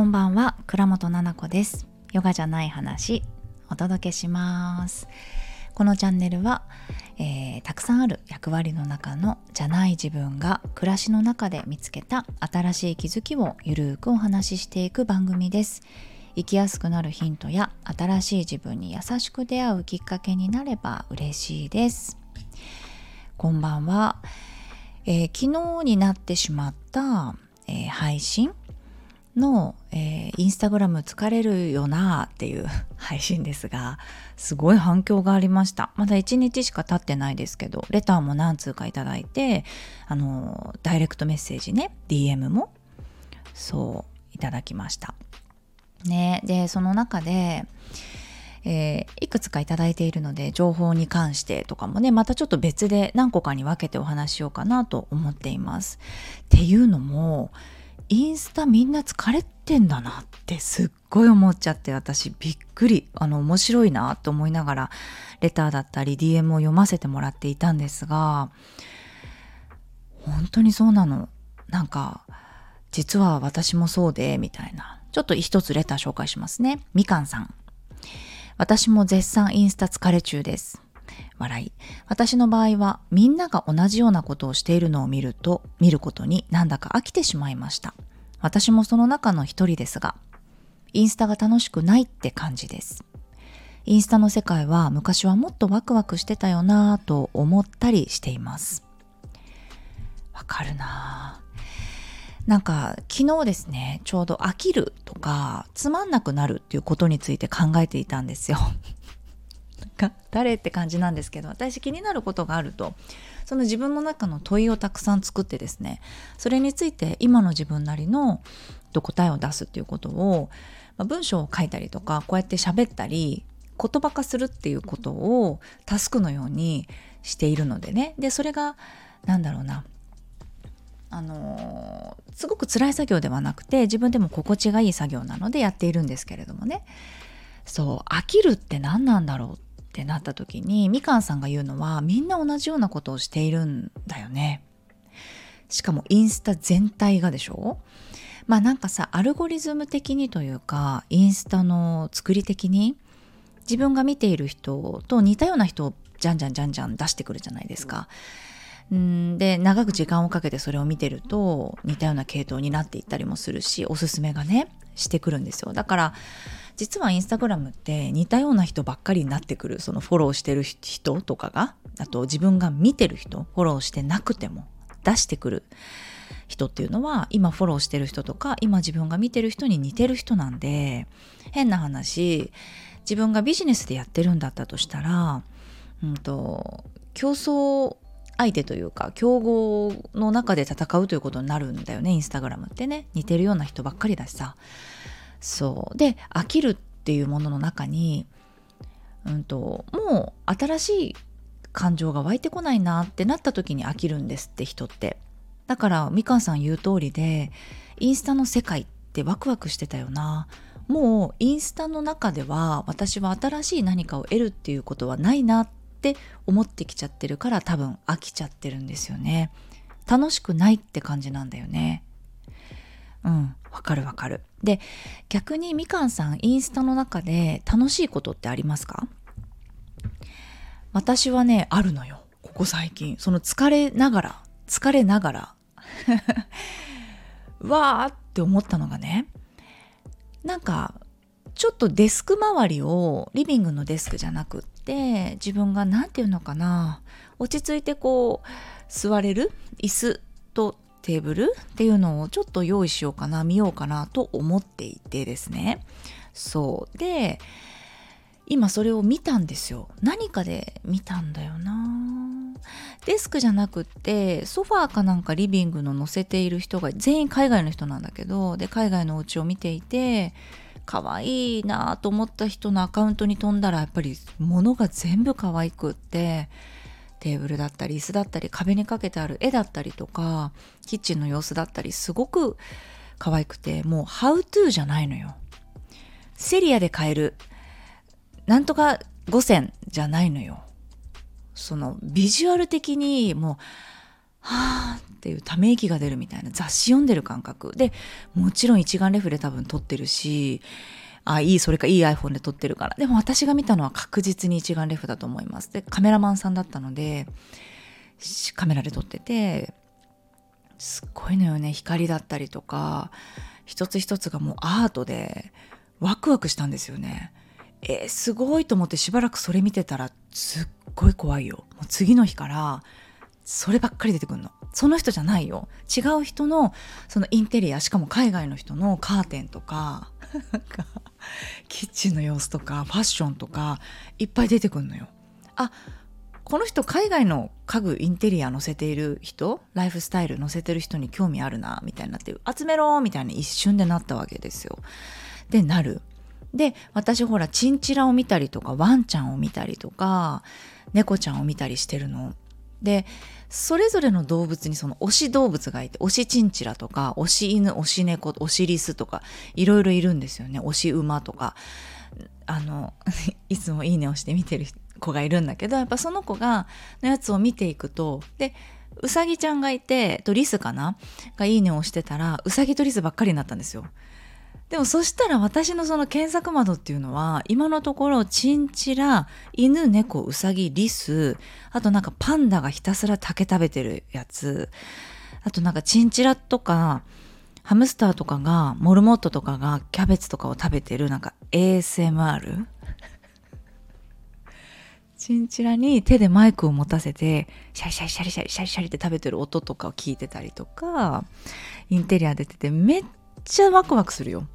こんばんは倉本々子です。ヨガじゃない話お届けします。このチャンネルは、えー、たくさんある役割の中のじゃない自分が暮らしの中で見つけた新しい気づきをゆるーくお話ししていく番組です。生きやすくなるヒントや新しい自分に優しく出会うきっかけになれば嬉しいです。こんばんは、えー、昨日になってしまった、えー、配信の、えー、インスタグラム疲れるよなっていう配信ですがすごい反響がありましたまだ1日しか経ってないですけどレターも何通かいただいてあのダイレクトメッセージね DM もそういただきましたねでその中でえー、いくつかいただいているので情報に関してとかもねまたちょっと別で何個かに分けてお話ししようかなと思っています。っていうのもインスタみんな疲れてんだなってすっごい思っちゃって私びっくり。あの面白いなと思いながらレターだったり DM を読ませてもらっていたんですが本当にそうなの。なんか実は私もそうでみたいな。ちょっと一つレター紹介しますね。みかんさん。私も絶賛インスタ疲れ中です。笑い。私の場合はみんなが同じようなことをしているのを見ると、見ることになんだか飽きてしまいました。私もその中の一人ですが、インスタが楽しくないって感じです。インスタの世界は昔はもっとワクワクしてたよなぁと思ったりしています。わかるななんか昨日ですね、ちょうど飽きるとかつまんなくなるっていうことについて考えていたんですよ。か誰って感じなんですけど私気になることがあるとその自分の中の問いをたくさん作ってですねそれについて今の自分なりの答えを出すっていうことを、まあ、文章を書いたりとかこうやって喋ったり言葉化するっていうことをタスクのようにしているのでね。でそれが何だろうなあの、すごく辛い作業ではなくて自分でも心地がいい作業なのでやっているんですけれどもね。そう飽きるって何なんだろうってなった時にみかんさんが言うのはみんな同じようなことをしているんだよね。しかもインスタ全体がでしょ？まあなんかさアルゴリズム的にというかインスタの作り的に自分が見ている人と似たような人をじゃんじゃんじゃんじゃん出してくるじゃないですか。んで長く時間をかけてそれを見てると似たような系統になっていったりもするしおすすめがねしてくるんですよだから実はインスタグラムって似たような人ばっかりになってくるそのフォローしてる人とかがあと自分が見てる人フォローしてなくても出してくる人っていうのは今フォローしてる人とか今自分が見てる人に似てる人なんで変な話自分がビジネスでやってるんだったとしたら、うんと、競争相手というか競合の中で戦うということになるんだよねインスタグラムってね。似てるような人ばっかりだしさ。そう。で飽きるっていうものの中に、うんと、もう新しい感情が湧いてこないなってなった時に飽きるんですって人って。だからみかんさん言う通りでインスタの世界ってワクワクしてたよな。もうインスタの中では私は新しい何かを得るっていうことはないなって思ってきちゃってるから多分飽きちゃってるんですよね。楽しくないって感じなんだよね。うん。わかるわかる。で逆にみかんさんインスタの中で楽しいことってありますか？私はねあるのよ。ここ最近。その疲れながら疲れながら。わーって思ったのがねなんかちょっとデスク周りをリビングのデスクじゃなくって自分が何て言うのかな落ち着いてこう座れる椅子とテーブルっていうのをちょっと用意しようかな見ようかなと思っていてですね。そう。で今それを見たんですよ。何かで見たんだよな。デスクじゃなくってソファーかなんかリビングの載せている人が全員海外の人なんだけどで海外のお家を見ていて可愛いなと思った人のアカウントに飛んだらやっぱり物が全部可愛くってテーブルだったり椅子だったり壁にかけてある絵だったりとかキッチンの様子だったりすごく可愛くてもうハウトゥーじゃないのよ。セリアで買えるなんとか5選じゃないのよ。そのビジュアル的にもうはあっていうため息が出るみたいな雑誌読んでる感覚。でもちろん一眼レフで多分撮ってるしあいいそれかいい iPhone で撮ってるから。でも私が見たのは確実に一眼レフだと思います。でカメラマンさんだったのでカメラで撮っててすっごいのよね。光だったりとか一つ一つがもうアートでワクワクしたんですよね。えー、すごいと思ってしばらくそれ見てたらすっごい怖いよ。もう次の日からそればっかり出てくるの。その人じゃないよ。違う人のそのインテリアしかも海外の人のカーテンとかかキッチンの様子とかファッションとかいっぱい出てくるのよ。あこの人海外の家具インテリア載せている人ライフスタイル載せてる人に興味あるなみたいになって集めろみたいに一瞬でなったわけですよ。でなる。で私ほらチンチラを見たりとかワンちゃんを見たりとか猫ちゃんを見たりしてるの。でそれぞれの動物にその推し動物がいて推しチンチラとか推し犬推し猫推しリスとかいろいろいるんですよね。推し馬とか。あの いつもいいねをして見てる子がいるんだけどやっぱその子がのやつを見ていくとでうさぎちゃんがいてとリスかな？がいいねをしてたらうさぎとリスばっかりになったんですよ。でもそしたら私のその検索窓っていうのは今のところチンチラ犬猫ウサギリスあとなんかパンダがひたすら竹食べてるやつあとなんかチンチラとかハムスターとかがモルモットとかがキャベツとかを食べてるなんか ASMR チンチラに手でマイクを持たせてシャリシャリシャリシャリシャリシャリって食べてる音とかを聞いてたりとかインテリア出ててめっちゃワクワクするよ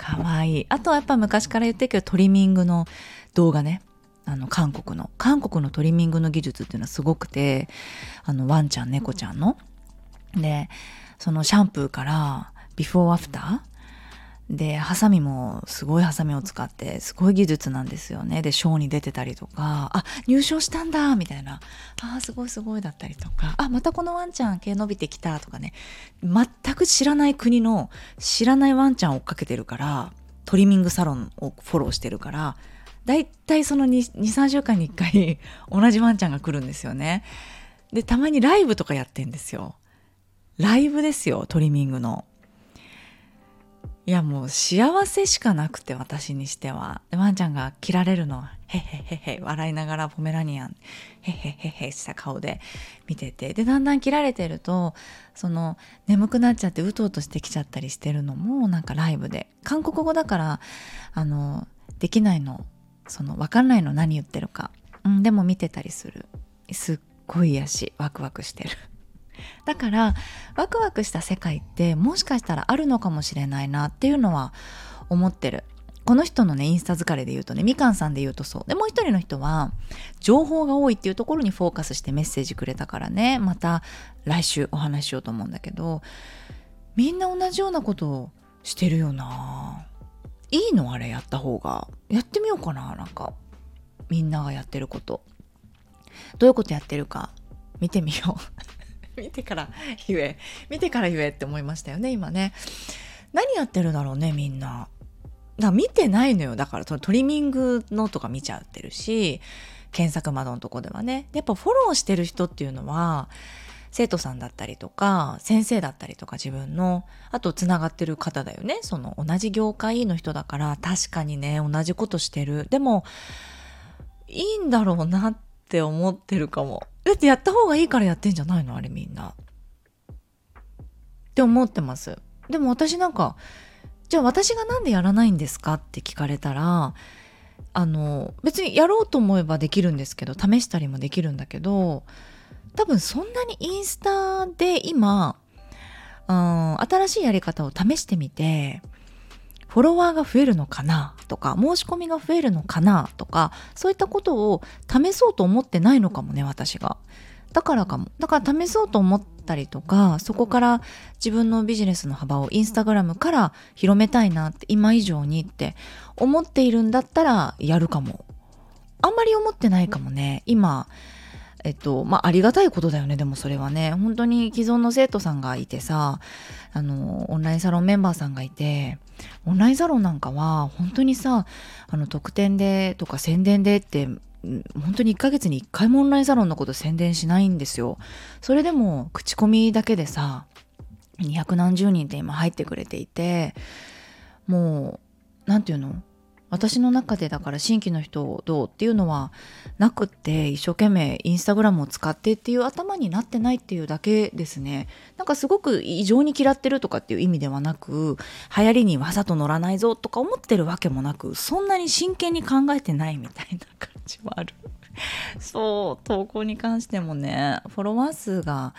かわいい。あとはやっぱ昔から言ってるけどトリミングの動画ね。あの韓国の韓国のトリミングの技術っていうのはすごくてあのワンちゃん猫ちゃんのでそのシャンプーからビフォーアフターでハサミもすごいハサミを使ってすごい技術なんですよね。でショーに出てたりとかあ入賞したんだみたいな。あすごいすごいだったりとか。あまたこのワンちゃん毛伸びてきたとかね。全く知らない国の知らないワンちゃんを追っかけてるからトリミングサロンをフォローしてるからだいたいその23週間に1回 同じワンちゃんが来るんですよね。でたまにライブとかやってんですよ。ライブですよトリミングの。いやもう幸せしかなくて私にしては。ワンちゃんが切られるのはへへへへ笑いながらポメラニアンへへへへした顔で見てて。でだんだん切られてるとその眠くなっちゃってうとうとしてきちゃったりしてるのもなんかライブで。韓国語だからあのできないのその分かんないの何言ってるか、うん、でも見てたりする。すっごい癒しワクワクしてる。だからワクワクした世界ってもしかしたらあるのかもしれないなっていうのは思ってる。この人のねインスタ疲れで言うとねみかんさんで言うとそう。でもう一人の人は情報が多いっていうところにフォーカスしてメッセージくれたからね。また来週お話ししようと思うんだけど。みんな同じようなことをしてるよな。いいのあれやった方が。やってみようかななんか。みんながやってること。どういうことやってるか。見てみよう。見てから言え。見てから言えって思いましたよね今ね。何やってるだろうねみんな。だ見てないのよ。だからトリミングのとか見ちゃってるし検索窓のとこではね。やっぱフォローしてる人っていうのは生徒さんだったりとか先生だったりとか自分のあとつながってる方だよね。その同じ業界の人だから確かにね同じことしてる。でもいいんだろうなって思ってるかも。だってやった方がいいからやってんじゃないの？あれみんな。って思ってます。でも私なんか、じゃあ私が何でやらないんですかって聞かれたら、あの、別にやろうと思えばできるんですけど、試したりもできるんだけど、多分そんなにインスタで今、うん、新しいやり方を試してみて、フォロワーが増えるのかな？とか申し込みが増えるのかな？とかそういったことを試そうと思ってないのかもね私が。だからかも。だから試そうと思ったりとかそこから自分のビジネスの幅をインスタグラムから広めたいなって今以上にって思っているんだったらやるかも。あんまり思ってないかもね。今えっと、まあ、ありがたいことだよね、でもそれはね。本当に既存の生徒さんがいてさ、あの、オンラインサロンメンバーさんがいて、オンラインサロンなんかは、本当にさ、あの、特典でとか宣伝でって本当に1ヶ月に1回もオンラインサロンのこと宣伝しないんですよ。それでも口コミだけでさ200何十人って今入ってくれていてもう何て言うの？私の中でだから新規の人をどうっていうのはなくって一生懸命インスタグラムを使ってっていう頭になってないっていうだけですね。なんかすごく異常に嫌ってるとかっていう意味ではなく流行りにわざと乗らないぞとか思ってるわけもなくそんなに真剣に考えてないみたいな感じはある。そう投稿に関してもねフォロワー数が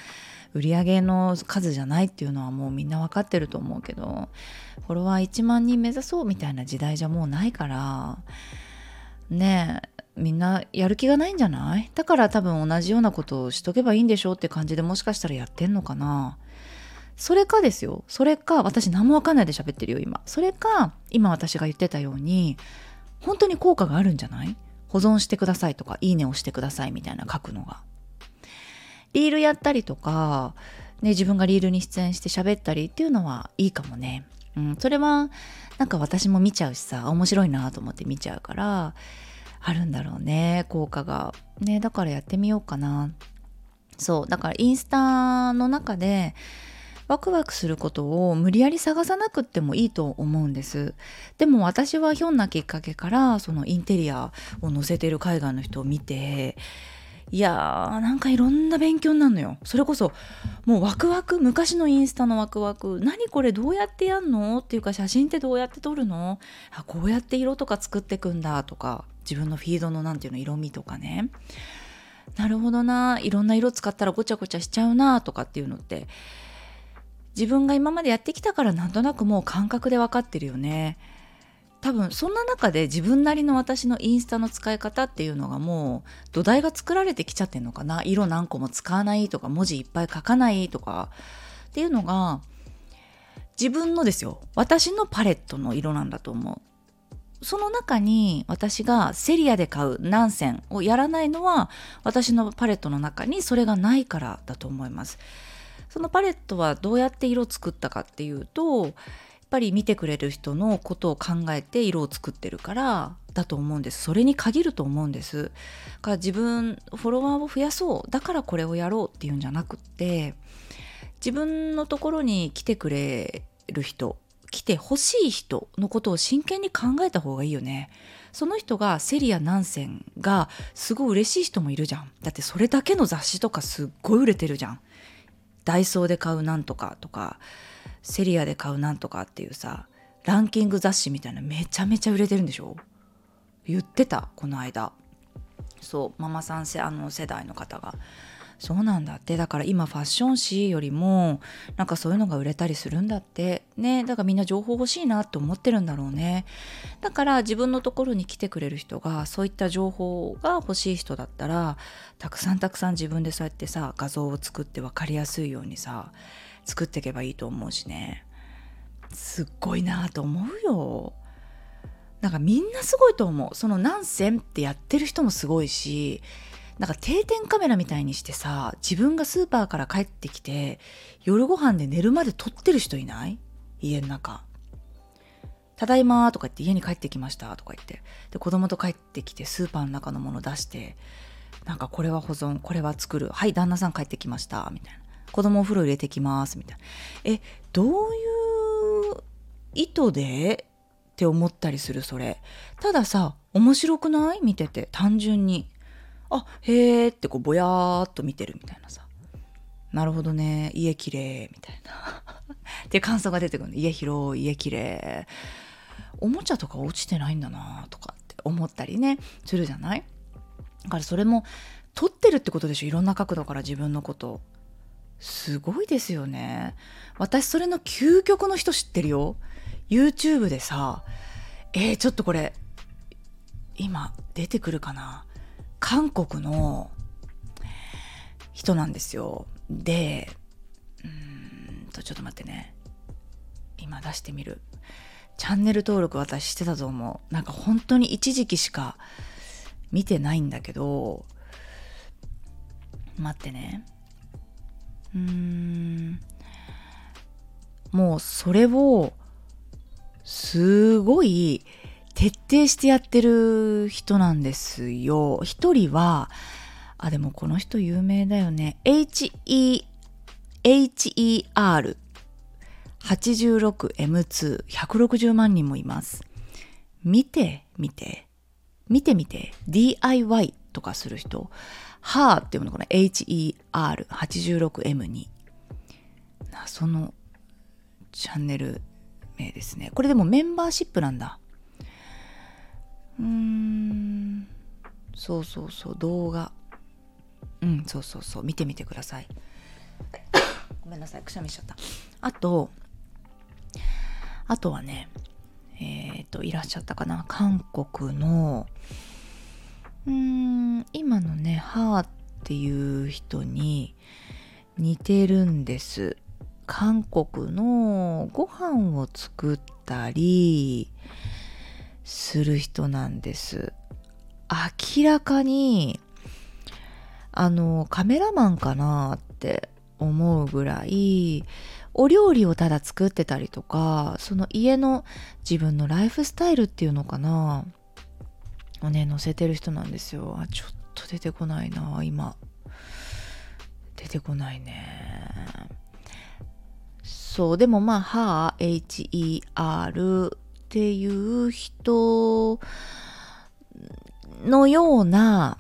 売り上げの数じゃないっていうのはもうみんな分かってると思うけどフォロワー1万人目指そうみたいな時代じゃもうないからねえみんなやる気がないんじゃない？だから多分同じようなことをしとけばいいんでしょうって感じでもしかしたらやってんのかな？それかですよ。それか私何もわかんないで喋ってるよ今。それか今私が言ってたように本当に効果があるんじゃない？保存してくださいとかいいねをしてくださいみたいな書くのが。リールやったりとか、ね、自分がリールに出演して喋ったりっていうのはいいかもね。うん、それはなんか私も見ちゃうしさ面白いなと思って見ちゃうからあるんだろうね効果が。ねだからやってみようかな。そうだからインスタの中でワクワクすることを無理やり探さなくってもいいと思うんですでも私はひょんなきっかけからそのインテリアを載せてる海外の人を見ていやーなんかいろんな勉強になるのよ。それこそもうワクワク昔のインスタのワクワク。何これどうやってやんのっていうか写真ってどうやって撮るの？あこうやって色とか作ってくんだとか。自分のフィードの何ていうの色味とかね。なるほどな。いろんな色使ったらごちゃごちゃしちゃうなとかっていうのって自分が今までやってきたからなんとなくもう感覚で分かってるよね。多分そんな中で自分なりの私のインスタの使い方っていうのがもう土台が作られてきちゃってんのかな。色何個も使わないとか文字いっぱい書かないとか。っていうのが自分のですよ。私のパレットの色なんだと思う。その中に私がセリアで買う何線をやらないのは私のパレットの中にそれがないからだと思います。そのパレットはどうやって色作ったかっていうとぱり見てくれる人のことを考えて色を作ってるからだと思うんです。それに限ると思うんです。から自分フォロワーを増やそう。だからこれをやろうっていうんじゃなくって自分のところに来てくれる人来てほしい人のことを真剣に考えた方がいいよね。その人がセリやナンセンがすごい嬉しい人もいるじゃん。だってそれだけの雑誌とかすっごい売れてるじゃん。ダイソーで買うなんとかとかセリアで買うなんとかっていうさランキング雑誌みたいなめちゃめちゃ売れてるんでしょ？言ってたこの間。そうママさんせあの世代の方が。そうなんだって。だから今ファッション誌よりもなんかそういうのが売れたりするんだって。ねだからみんな情報欲しいなって思ってるんだろうね。だから自分のところに来てくれる人がそういった情報が欲しい人だったらたくさんたくさん自分でそうやってさ画像を作って分かりやすいようにさ作っていけばいいと思うしね。すっごいなと思うよ。なんかみんなすごいと思う。その何線ってやってる人もすごいしなんか定点カメラみたいにしてさ自分がスーパーから帰ってきて夜ご飯で寝るまで撮ってる人いない？家の中ただいまとか言って家に帰ってきましたとか言って。で子供と帰ってきてスーパーの中のもの出してなんかこれは保存これは作るはい旦那さん帰ってきましたみたいな。子供お風呂入れてきますみたいな。えどういう意図でって思ったりするそれ。たださ面白くない？見てて。単純に。あへーってこうぼやーっと見てるみたいなさ。なるほどね。家きれいみたいな。って感想が出てくるの。家広い家きれい。おもちゃとか落ちてないんだなとかって思ったりね。するじゃない？だからそれも撮ってるってことでしょ。いろんな角度から自分のことすごいですよね。私それの究極の人知ってるよ。YouTube でさ、えー、ちょっとこれ、今出てくるかな？韓国の人なんですよ。で、うんと、ちょっと待ってね。今出してみる。チャンネル登録私してたと思う。なんか本当に一時期しか見てないんだけど、待ってね。もうそれをすごい徹底してやってる人なんですよ。一人は、あ、でもこの人有名だよね。HE、HER。86M2、160万人もいます。見て、見て。見てみて。DIY とかする人。はーっていうのかな？HER86M に。そのチャンネル名ですね。これでもメンバーシップなんだ。うーん。そうそうそう、動画。うん、そうそうそう、見てみてください。ごめんなさい、くしゃみしちゃった。あと、あとはね、えっ、ー、と、いらっしゃったかな？韓国の、うーん、今のね、ハーっていう人に似てるんです。韓国のご飯を作ったりする人なんです。明らかにあのカメラマンかなって思うぐらいお料理をただ作ってたりとかその家の自分のライフスタイルっていうのかなをね載せてる人なんですよ。あちょっと出てこないな。今。出てこないね。そうでもまあは HER っていう人のような、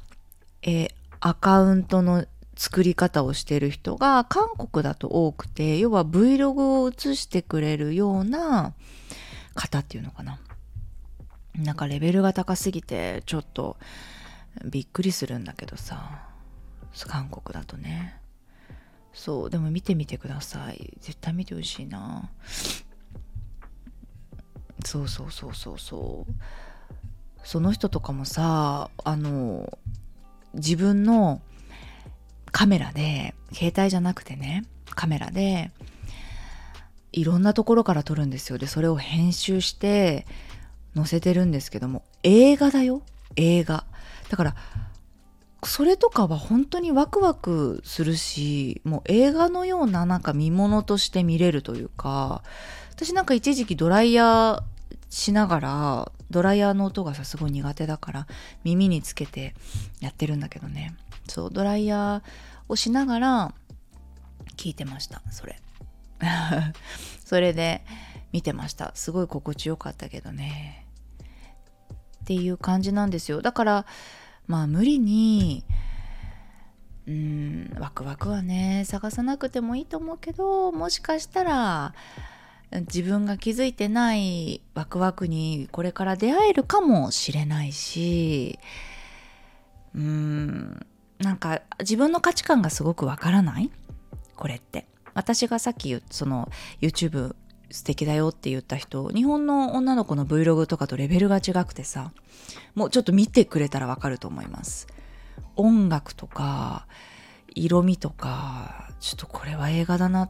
えアカウントの作り方をしてる人が韓国だと多くて要は Vlog を映してくれるような方っていうのかな。なんかレベルが高すぎてちょっとびっくりするんだけどさ。韓国だとね。そうでも見てみてください。絶対見てほしいな。そうそうそうそうそう。その人とかもさあの自分のカメラで携帯じゃなくてねカメラでいろんなところから撮るんですよ。でそれを編集して載せてるんですけども映画だよ。映画。だからそれとかは本当にワクワクするしもう映画のようななんか見物として見れるというか私なんか一時期ドライヤーしながらドライヤーの音がさすごい苦手だから耳につけてやってるんだけどね。そうドライヤーをしながら聞いてましたそれ。それで見てました。すごい心地よかったけどね。っていう感じなんですよ。だからまあ無理にうんワクワクはね探さなくてもいいと思うけどもしかしたら自分が気づいてないワクワクにこれから出会えるかもしれないしうーんなんか自分の価値観がすごくわからない？これって。私がさっきその YouTube 素敵だよって言った人日本の女の子の Vlog とかとレベルが違くてさもうちょっと見てくれたらわかると思います。音楽とか色味とかちょっとこれは映画だな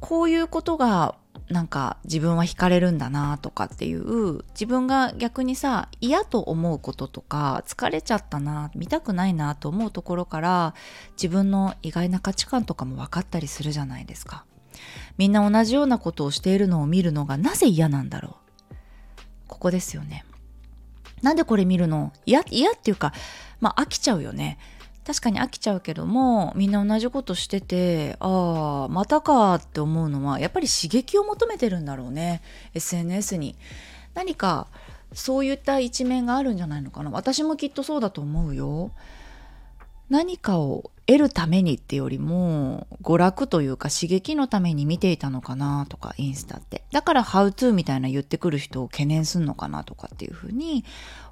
こういうことがなんか自分は惹かれるんだなとかっていう自分が逆にさ嫌と思うこととか疲れちゃったな見たくないなと思うところから自分の意外な価値観とかも分かったりするじゃないですか。みんな同じようなことをしているのを見るのがなぜ嫌なんだろう？ここですよね。なんでこれ見るの？嫌っていうかまあ飽きちゃうよね。確かに飽きちゃうけどもみんな同じことしててああまたかって思うのはやっぱり刺激を求めてるんだろうね SNS に。何かそういった一面があるんじゃないのかな。私もきっとそうだと思うよ。何かを得るためにってよりも娯楽というか刺激のために見ていたのかなとかインスタって。だからハウトゥーみたいな言ってくる人を懸念すんのかなとかっていうふうに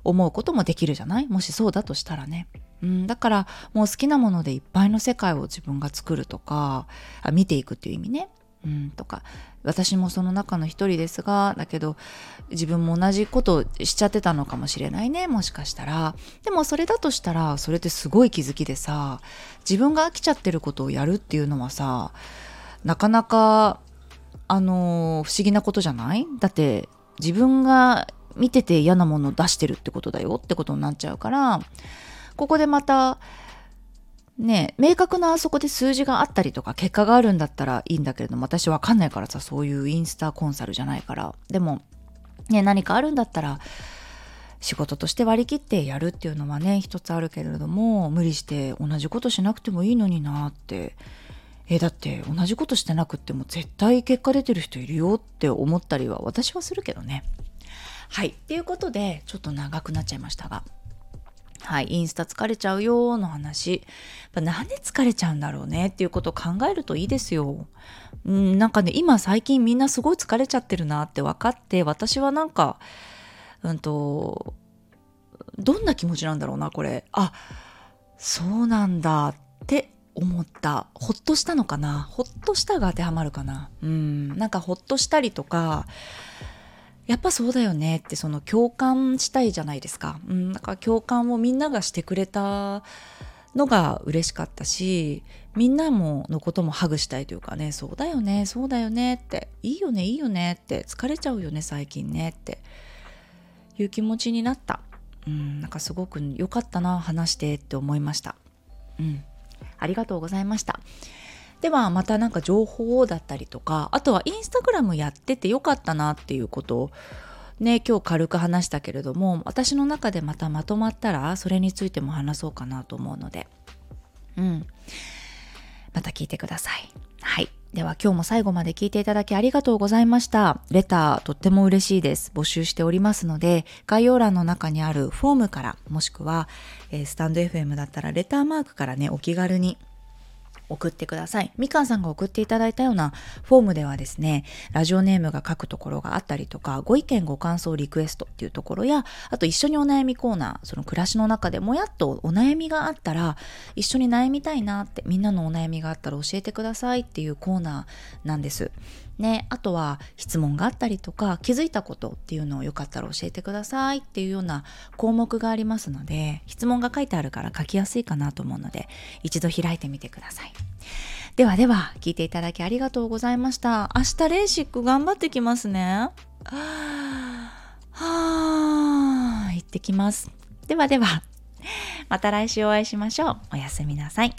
思うこともできるじゃない？もしそうだとしたらね。うん、だからもう好きなものでいっぱいの世界を自分が作るとか見ていくっていう意味ね、うん、とか私もその中の一人ですがだけど自分も同じことしちゃってたのかもしれないねもしかしたら。でもそれだとしたらそれってすごい気づきでさ自分が飽きちゃってることをやるっていうのはさなかなかあの不思議なことじゃない？だって自分が見てて嫌なものを出してるってことだよってことになっちゃうからここでまたね明確なあそこで数字があったりとか結果があるんだったらいいんだけれども私わかんないからさそういうインスタコンサルじゃないからでもね、何かあるんだったら仕事として割り切ってやるっていうのはね一つあるけれども無理して同じことしなくてもいいのになってえだって同じことしてなくっても絶対結果出てる人いるよって思ったりは私はするけどね。はい。っていうことでちょっと長くなっちゃいましたが。はい。インスタ疲れちゃうよの話。なんで疲れちゃうんだろうね？っていうことを考えるといいですよ。うん、なんかね、今最近みんなすごい疲れちゃってるなって分かって、私はなんか、うんと、どんな気持ちなんだろうな、これ。あ、そうなんだって思ったほっとしたのかな？ほっとしたが当てはまるかな？うんなんかほっとしたりとかやっぱそうだよねってその共感したいじゃないですか。うんなんか共感をみんながしてくれたのが嬉しかったしみんなものこともハグしたいというかねそうだよねそうだよねっていいよねいいよねって疲れちゃうよね最近ねっていう気持ちになった。うんなんかすごく良かったな話してって思いました。うんありがとうございました。ではまたなんか情報だったりとかあとはインスタグラムやっててよかったなっていうことをね今日軽く話したけれども私の中でまたまとまったらそれについても話そうかなと思うのでうんまた聞いてくださいはいでは今日も最後まで聞いていただきありがとうございました。レターとっても嬉しいです。募集しておりますので、概要欄の中にあるフォームから、もしくは、えー、スタンド FM だったらレターマークからね、お気軽に送ってください。みかんさんが送っていただいたようなフォームではですね、ラジオネームが書くところがあったりとか、ご意見ご感想リクエストっていうところや、あと一緒にお悩みコーナー、その暮らしの中でもやっとお悩みがあったら、一緒に悩みたいなって、みんなのお悩みがあったら教えてくださいっていうコーナーなんです。ね、あとは質問があったりとか気づいたことっていうのをよかったら教えてくださいっていうような項目がありますので質問が書いてあるから書きやすいかなと思うので一度開いてみてください。ではでは聞いていただきありがとうございました。明日レーシック頑張ってきますね。はあ、行ってきます。ではでは、また来週お会いしましょう。おやすみなさい。